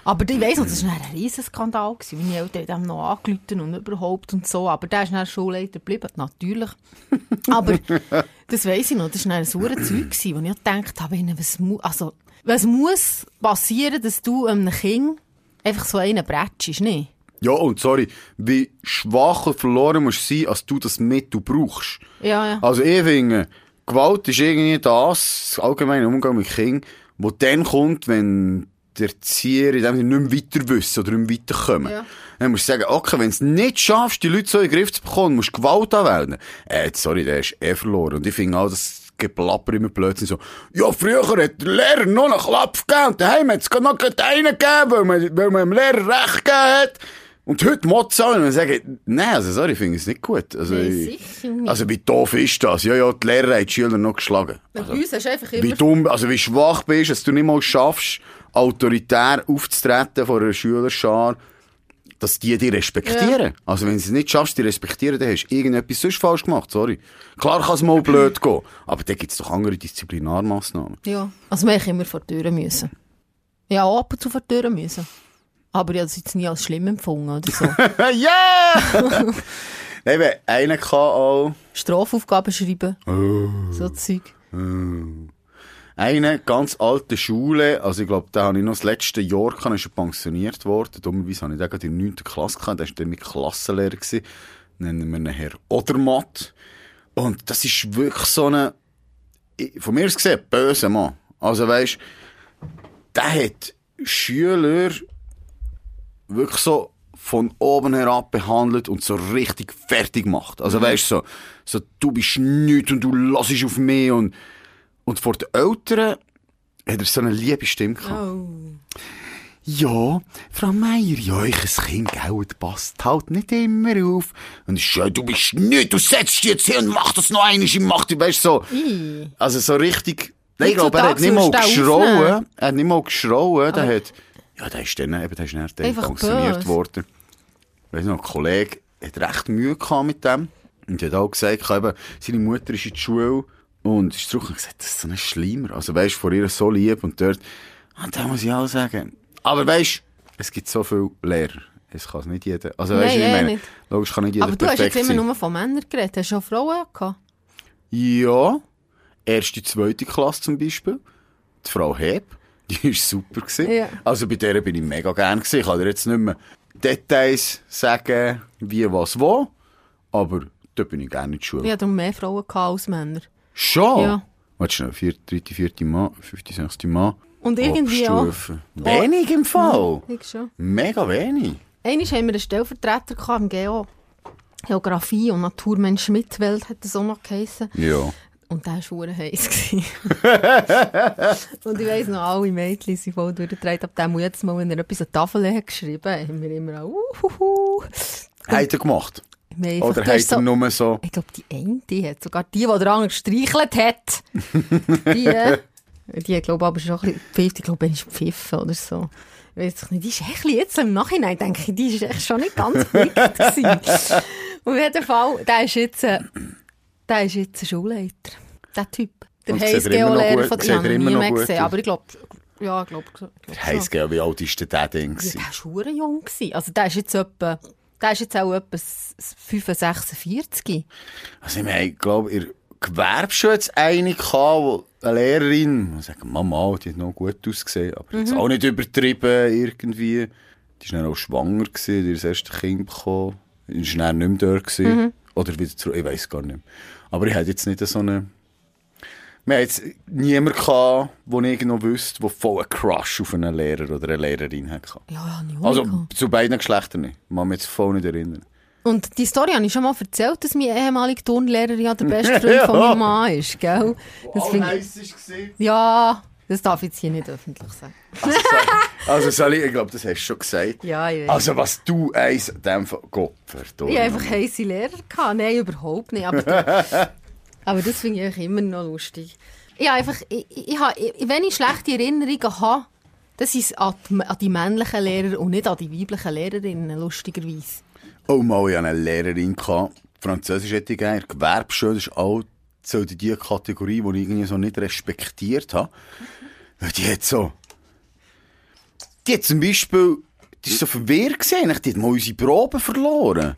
Aber ich weiss noch, das war ein riesen Skandal. Meine Eltern haben noch angerufen und überhaupt und so. Aber der ist dann Schulleiter geblieben, natürlich. Aber das weiss ich noch, das war ein sauer Zeug, wo ich gedacht habe, was, mu also, was muss passieren, dass du einem Kind einfach so einen bretschst, nicht? Ja, und sorry, wie schwach und verloren musst du sein, als du das Mittel brauchst. Ja, ja. Also ich finde, Gewalt ist irgendwie das, das allgemeine Umgang mit Kindern, wo dann kommt, wenn der Erzieher in dem Sinne nicht mehr weiter wissen oder nicht mehr weiterkommen. Ja. Dann musst du sagen, okay, wenn du es nicht schaffst, die Leute so in den Griff zu bekommen, musst du Gewalt anwenden. Äh, sorry, der ist eh verloren. Und ich finde auch, das Geplapper immer plötzlich so, ja, früher hat der Lehrer noch einen Klapp gegeben und daheim hat es noch einen gegeben, weil man, weil man dem Lehrer recht gegeben hat. Und heute Motz an und sagen, nein, also sorry, ich finde es nicht gut. Also, ich- also wie doof ist das? Ja, ja, die Lehrer haben die Schüler noch geschlagen. Immer... Wie dumm, also wie schwach bist, dass du nicht mal schaffst, autoritär aufzutreten vor einer Schülerschar, dass die dich respektieren. Also wenn du es nicht schaffst, die respektieren, dann hast du irgendetwas sonst falsch gemacht, sorry. Klar kann es mal blöd gehen, aber da gibt es doch andere Disziplinarmaßnahmen. Ja, also wir haben immer vor die Türen müssen. Ja, ab und zu vor die Türen müssen. Aber ich habe das jetzt nie als schlimm empfunden oder so. Ja! Eben, einer kann auch, Strafaufgaben schreiben, so Zeug. Eine ganz alte Schule, also ich glaube, da habe ich noch das letzte Jahr gehabt, ist er pensioniert worden. Dummerweise habe ich den gerade in der 9. Klasse gehabt, der war dann mein Klassenlehrer gewesen. Nennen wir ihn Herr Odermatt. Und das ist wirklich so ich- von mir aus gesehen, böser Mann. Also weisst, der hat Schüler wirklich so von oben herab behandelt und so richtig fertig gemacht. Also weisst so, so, du bist nichts und du lassest auf mich und, und vor den Eltern hat er so eine liebe Stimme gehabt. Oh. Ja, Frau Meier, ja, euch ein Kind, gell, das passt halt nicht immer auf. Und ich so, du bist nicht, du setzt dich jetzt hin und mach das noch einmal, ich mach dich, weißt so. I. Also so richtig, nein, ich glaube, er hat nicht mal geschrauen, er hat nicht mal geschrauen, der hat, ja, der ist dann, eben, der ist dann, dann pensioniert böse. worden. Weiss noch, ein Kollege hat recht Mühe gehabt mit dem. Und hat auch gesagt, eben, seine Mutter ist in die Schule und ist zurück und gesagt, das ist so ein Schleimer. Also weisst, vor ihr so lieb und dort, und da muss ich auch sagen. Aber weisst, es gibt so viele Lehrer. Es kann es nicht jeder. Also Nein, weisst, ich eh meine, nicht. logisch kann nicht jeder Aber du hast jetzt immer sein. nur von Männern geredet. Hast du auch Frauen gehabt? Ja, erste, zweite Klasse zum Beispiel. Die Frau Heb, die war super. Gewesen. Ja. Also bei der bin ich mega gern gewesen. Ich kann dir jetzt nicht mehr Details sagen, wie, was, wo. Aber da bin ich gerne in die Schule. Ich hatte mehr Frauen als Männer. Schon? Ja. Warte schnell, dritte, vierte Mann, fünfte, sechste Mann. Und irgendwie auch. Wenig im Fall. Ich schon. Mega wenig. Einmal haben wir einen Stellvertreter im Geo. Geografie und Naturmensch Mitwelt hat das auch noch geheissen. Ja. Und der war verdammt heiß. und ich weiss noch, alle Mädchen sind voll durchgedreht. Ab dem, jedes Mal, wenn er etwas an die Tafel hat geschrieben haben wir immer auch «Uhuhu». Hat er gemacht? Einfach- Oder hat er nur so... Ich glaube, die eine, die hat sogar die, die der andere gestreichelt hat. die, die glaube aber schon ein bisschen gepfifft. Ich glaube, er ist gepfiffen oder so. Ich doch nicht, die ist echt jetzt im Nachhinein, denke ich, die ist echt schon nicht ganz blickend gewesen. Auf jeden Fall, der ist jetzt, äh, der ist jetzt ein Schulleiter. Der Typ. Der Und sieht Heiss er immer noch Geolehrer gut- von der immer nie mehr gesehen. Aber ich glaube, ja, ich glaube, glaub, Heiss, gell, wie alt ist denn der denn? ja, der war jung. Also der ist jetzt etwa, der ist jetzt auch etwa 45, 46. Also ich meine, ich glaube, ihr Gewerbe schon jetzt eine gehabt, eine Lehrerin, ich sage, Mama, die hat noch gut ausgesehen, aber jetzt auch nicht übertrieben irgendwie. Die war dann auch schwanger gewesen, die hat das erste Kind bekommen. Die war dann nicht mehr dort gewesen. Oder wieder zurück, ich weiß gar nicht. Aber ich hatte jetzt nicht so eine... Wir haben jetzt niemanden gehabt, den ich noch wüsste, der voll einen Crush auf einen Lehrer oder eine Lehrerin hatte. Ja, ja, nicht Also also, zu beiden Geschlechtern nicht. Man mich jetzt voll nicht erinnern. Und die Story habe ich schon mal erzählt, dass mein ehemaliger Turnlehrer ja der beste Freund von meinem Mann ist, gell? Das find ich, war. ja, das darf ich jetzt hier nicht öffentlich sagen. Also, Sally, ich glaube, das hast du schon gesagt. Ja, ich weiß. Also, was du eins in dem Fall... Gott, verdammt. Ich hatte einfach heisse Lehrer. Gehabt. Nein, überhaupt nicht. Aber, da, aber das finde ich immer noch lustig. Ich einfach, ich, ich, ich, wenn ich schlechte Erinnerungen habe, das ist an die, an die männlichen Lehrer und nicht an die weiblichen Lehrerinnen, lustigerweise. Oh, mal, ich hatte eine Lehrerin, Französisch hätte ich gerne, Gewerbeschule, das ist auch so die, die Kategorie, die ich irgendwie so nicht respektiert habe. Die hat so... Die hat zum Beispiel... Die war so verwirrt, gewesen, die hat mal unsere Proben verloren.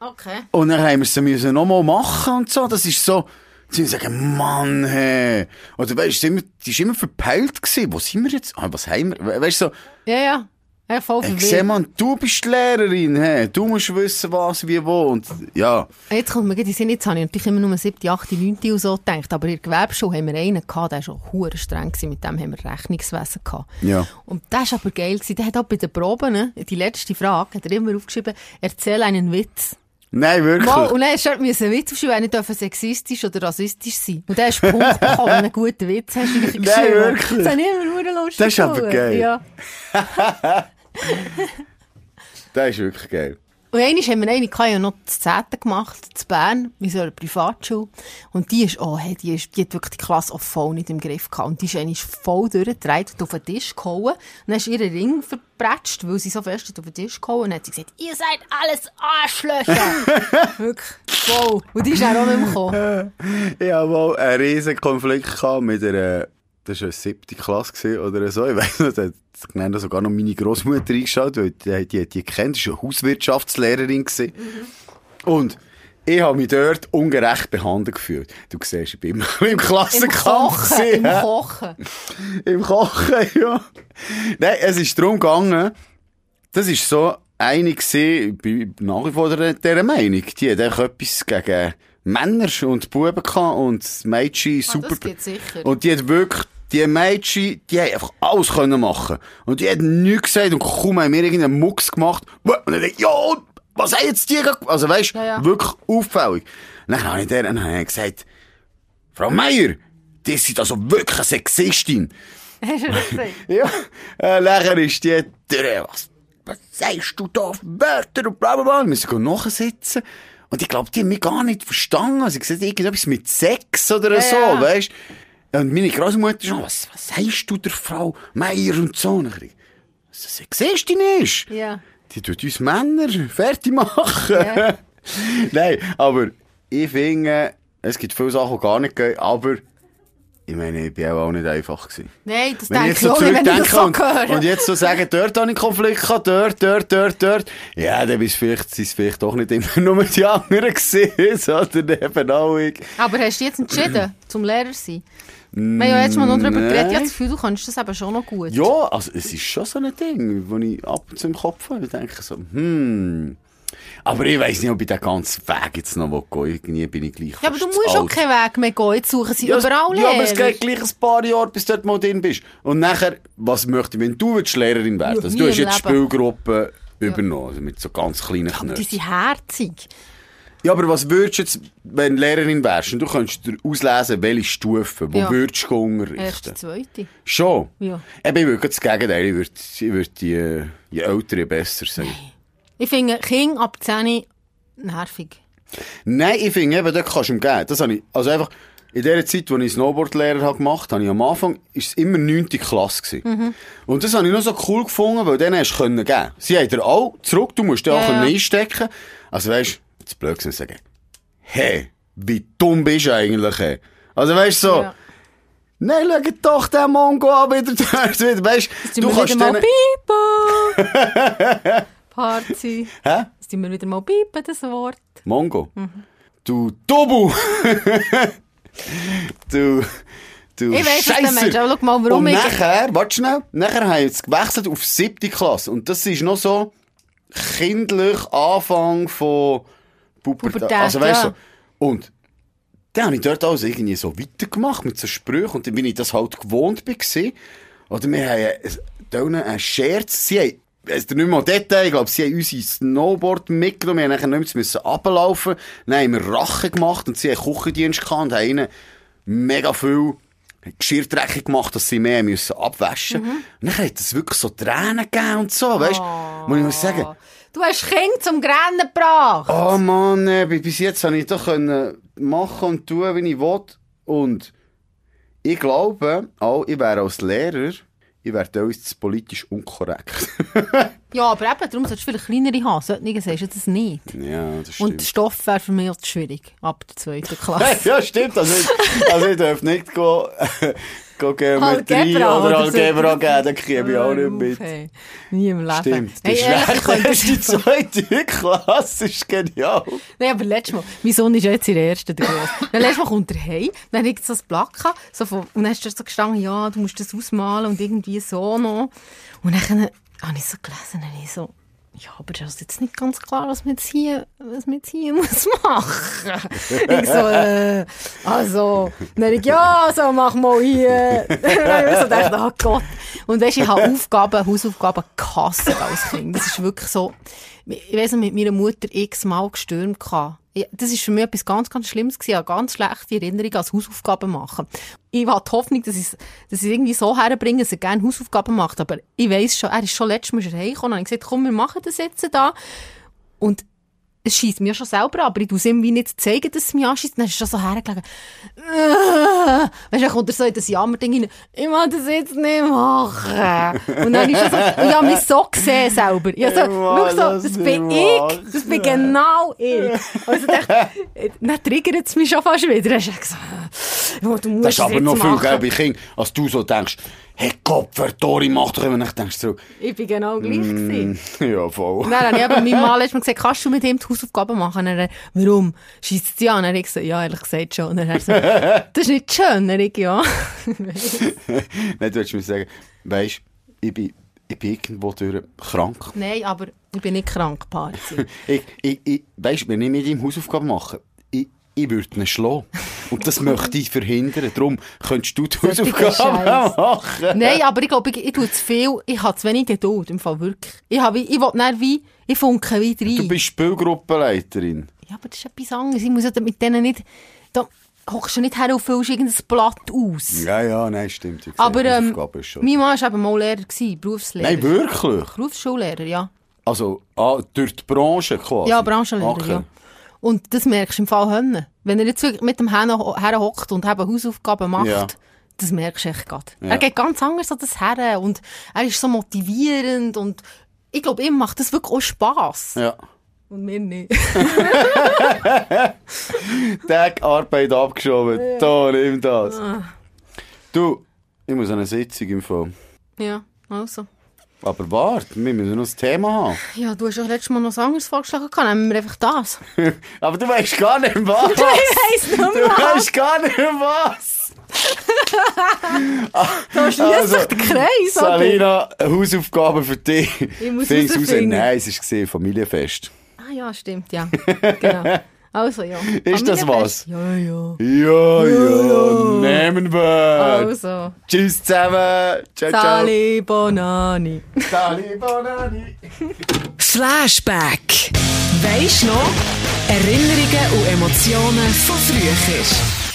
Okay. Und dann haben wir sie müssen nochmal machen und so. Das ist so, sie sagen, Mann, hey. Oder weißt du, die ist immer verpeilt gewesen. Wo sind wir jetzt? Ah, was haben wir? We- Weißt du, so, Ja, ja. Ich verwirrt. sehe, man, du bist die Lehrerin, hey. Du musst wissen, was, wie, wo. Und, ja. Jetzt kommt mir gerade in Sinn, jetzt habe ich natürlich immer nur 7., 8., 9. und so gedacht, aber in der Gewerbeschule haben wir einen gehabt, der war schon hure streng, gewesen, mit dem haben wir Rechnungswesen gehabt. Ja. Und das war aber geil, gewesen. der hat auch bei den Proben, ne, die letzte Frage, hat er immer aufgeschrieben, erzähl einen Witz. Nein, wirklich. Mal, und dann du müssen einen Witz aufschreiben, nicht dürfen sexistisch oder rassistisch sein. Und dann hast du einen Punkt bekommen, wenn du einen guten Witz hast. Nein, wirklich? Das habe ich immer hure lustig Das ist aber geil. Ja. Das ist wirklich geil. Und einmal haben wir eine, ich ja noch das 10. gemacht, zu Bern, in so einer Privatschule. Und die ist, oh, hey, die, ist, die hat wirklich die Klasse auch voll nicht im Griff gehabt. Und die ist eigentlich voll durchgedreht und auf den Tisch gehauen. Und dann ist ihr Ring verpratscht, weil sie so fest auf den Tisch gehauen. Und dann hat sie gesagt, ihr seid alles Arschlöcher. wirklich, voll. Und die ist auch nicht mehr gekommen. Ich hatte mal einen riesen Konflikt gehabt mit einer, das war eine siebte Klasse oder so. Ich weiss noch, da hat sogar noch meine Großmutter eingeschaut, weil die, die, die kennt, das war eine Hauswirtschaftslehrerin gewesen. Und ich habe mich dort ungerecht behandelt gefühlt. Du siehst, ich bin immer im Im Klassenkampf. Im? Kochen. Im Kochen, ja. Nein, es ist darum gegangen, das ist so eine gewesen, ich bin nach wie vor dieser Meinung, die hat etwas gegen Männer und Buben gehabt und das Mädchen super. Ah, das geht sicher. Und die hat wirklich, die Mädchen, die haben einfach alles können machen. Und die hat nichts gesagt und kaum haben wir irgendeinen Mucks gemacht. Und dann denke ich, ja, was haben jetzt die? Also weisst, Ja, ja. wirklich auffällig. Und dann habe ich der, dann habe ich gesagt, Frau Meier, die sind also wirklich eine Sexistin. Hast du das gesagt? Ja, äh, nachher ist die was, was sagst du da für Wörter und bla bla bla. Wir müssen nachsitzen. Und ich glaube, die haben mich gar nicht verstanden. Sie haben gesagt, irgendetwas mit Sex oder so, ja. weißt Und meine Großmutter schon, was, was sagst du der Frau Meier und so? Und ich dachte, Was eine Sexistin ist. Ja. Die tut uns Männer fertig machen. Ja. Nein, aber ich finde, es gibt viele Sachen, die gar nicht gehen, aber ich meine, ich bin auch nicht einfach gewesen. Nein, das Wenn denke ich so nicht, wenn ich das zurückdenke so und, und jetzt so sagen, dort habe ich Konflikt gehabt, dort, dort, dort, dort, ja, dann ist vielleicht, sind es vielleicht doch nicht immer nur die anderen gewesen, sondern eben auch ich. Aber hast du jetzt entschieden, zum Lehrer zu sein? Wir haben ja jetzt mal noch darüber geredet. Ich habe das Gefühl, du kannst das eben schon noch gut. Ja, also es ist schon so ein Ding, wo ich ab und zu im Kopf habe. Ich denke so, hm. Aber ich weiss nicht, ob ich den ganzen Weg jetzt noch gehen will. Irgendwie bin ich gleich Ja, aber du musst auch keinen Weg mehr gehen. Jetzt suchen sie Ja, überall Ja, aber es geht gleich ein paar Jahre, bis du dort mal drin bist. Und nachher, was möchte ich, wenn du Lehrerin? Ja, Also, du hast jetzt Leben. Spielgruppen übernommen, also mit so ganz kleinen Aber die Knöpfen. sind herzig. Ja, aber was würdest du jetzt, wenn du Lehrerin wärst, und du könntest auslesen, welche Stufen, wo Ja. würdest du unterrichten? Erste, zweite. Schon? Ja. Eben, ich würde das Gegenteil, ich würde, ich würde die, äh, je älter, je besser sein. Ich finde King ab 10 nervig. Nein, ich finde eben, dort kannst du ihm geben. Das habe ich, also einfach, in der Zeit, als ich Snowboardlehrer habe gemacht habe, ich am Anfang, ist es immer 9. Klasse gewesen. Mhm. Und das habe ich noch so cool gefunden, weil denen hast du können geben. Sie haben dir auch zurück, du musst dir auch Ja, einstecken. Also weisst, jetzt blöd zu sagen, hey, wie dumm bist du eigentlich, hey? Also weisst du, so, Ja. nein, schau doch den Mongo an, wieder wieder, Jetzt du kannst wieder mal Party. hä? Jetzt tun wir wieder mal piepen, das Wort. Mongo. Mhm. Du Dobu! du, du Ich weiss, was du meinst, aber schau mal, warum Und ich- nachher, warte schnell, nachher haben wir gewechselt auf siebte Klasse. Und das ist noch so kindlich Anfang von Pubertät. Pubertät, Also weißt du, ja. so. und dann habe ich dort alles irgendwie so weitergemacht mit so Sprüchen und dann bin ich das halt gewohnt gewesen. Oder wir haben einen Scherz, sie haben, weiss nicht mehr Detail, ich glaube, sie haben unsere Snowboard mitgenommen, wir nachher nicht mehr runterlaufen, dann haben wir Rache gemacht und sie haben Küchendienst gehabt und haben ihnen mega viel Geschirrdreckung gemacht, dass sie mehr müssen abwaschen müssen. Und dann hat es wirklich so Tränen gegeben und so, weißt du? Muss ich muss sagen, Du hast Kind zum Grennen gebracht. Oh Mann, äh, bis bis jetzt habe ich doch können machen und tun, wie ich will. Und ich glaube, auch ich wäre als Lehrer, ich wäre teilweise politisch unkorrekt. Ja, aber eben, darum solltest du vielleicht kleinere haben. Solche sagst du das nicht. ja, das Und stimmt. der Stoff wäre für mich auch zu schwierig. Ab der zweiten Klasse. ja, stimmt. Also ich, also ich darf nicht gehen Geometrie Algebra oder. Algebra geben, dann kriege ich auch nicht mit. Hey, nie im Leben. Stimmt. Hey, Die ehrlich, ich könnte- schlechteste zweite Klasse ist genial. Nein, aber letztes Mal, mein Sohn ist jetzt in der ersten. Dann letztes Mal kommt er heim, dann liegt so ein Blatt so von, und dann ist er so gestanden, ja, du musst das ausmalen und irgendwie so noch. Und dann habe ich so gelesen, und ich so, ja, aber das ist jetzt nicht ganz klar, was man jetzt hier, was man jetzt hier muss machen. Ich so, äh, also, dann ich, ja, so, mach mal hier. ich so gedacht, oh Gott. Und weisst, ich habe Aufgaben, Hausaufgaben gehasst als Kind. Das ist wirklich so, ich noch, mit meiner Mutter x-mal gestürmt. Ja, Das ist für mich etwas ganz, ganz Schlimmes gewesen. Ich habe ganz schlechte Erinnerungen als Hausaufgaben machen. Ich habe die Hoffnung, dass ich dass ich irgendwie so herbringe, dass er gerne Hausaufgaben macht. Aber ich weiss schon, er ist schon letztes Mal heimgekommen und habe gesagt, komm, wir machen das jetzt da. Und es schießt mir schon selber an, aber ich tue es ihm wie nicht zeigen, dass es mich anschießt. Dann ist er schon so hergelegen. Äh, Weißt du, dann kommt er so in das Jammerding rein. Ich will das jetzt nicht machen. Und dann ist er so, ich habe mich so gesehen selber. Ich so, Ich schau so, das das bin machen. ich. Das bin genau ich. Also dachte, dann triggert es mich schon fast wieder. Dann hast du gesagt, ja, du musst Das ist aber noch viel, bei Kindern, als du so denkst, hey, Kopf, Tori, mach doch immer, dann denkst du so, Ich bin genau gleich gewesen. ja, voll. Dann habe ich meinem Mann letztes Mal gesagt, kannst du mit ihm die Hausaufgaben machen? Und er, warum? Es dich an? Und hat gesagt, ja, ehrlich gesagt schon. Und er hat so, das ist nicht schön. Und hat ja. Nein, du willst mir sagen, weisst, ich bin, ich bin irgendwo durch krank. Nein, aber ich bin nicht krank, Parzi. Ich, ich, ich, weisst, wenn ich mit ihm Hausaufgaben mache, ich, ich würde ihn schlagen. Und das möchte ich verhindern. Darum könntest du die Hausaufgaben machen. Nein, aber ich glaube, ich, ich tue zu viel. Ich habe zu wenig Geduld, im Fall wirklich. Ich, habe, ich will nicht wie, ich funke wie rein. Du bist Spielgruppenleiterin. Ja, aber das ist etwas anderes. Ich muss ja mit denen nicht, da hockst du nicht her und füllst irgendein Blatt aus. Ja, ja, nein, stimmt. Aber ähm, mein Mann war eben mal Lehrer, gewesen, Berufslehrer. Nein, wirklich? Berufsschullehrer, ja. Also, ah, durch die Branche quasi? Ja, Branchenlehrer, Okay. ja. Und das merkst du im Fall Hönne. Wenn er jetzt wirklich mit dem Herren hockt und eben Hausaufgaben macht, Ja. das merkst du echt gerade. Ja. Er geht ganz anders an das Herren und er ist so motivierend und ich glaube, ihm macht das wirklich auch Spass. Ja. Und mir nicht. Tag Arbeit abgeschoben. Da, nimm das. Ah. Du, ich muss eine Sitzung im Fall. ja, also. Aber warte, wir müssen noch ein Thema Ja, du hast ja letztes Mal noch was anderes vorgeschlagen, nehmen wir einfach das. haben. Aber du weißt gar nicht was. Ich weiss nicht Du weißt gar nicht was. Da schließt Also, sich der Kreis? Salina, eine Hausaufgabe für dich. Ich muss Find's raus. Nein, es war gesehen, Familienfest. Ah ja, stimmt, ja. genau. Also, ja. Ist das was? Ja, ja. Ja, ja, nehmen wir. Also, Tschüss zusammen. Ciao, ciao. Sali Bonani. Sali Bonani. Flashback. Weisst noch? Erinnerungen und Emotionen von früher.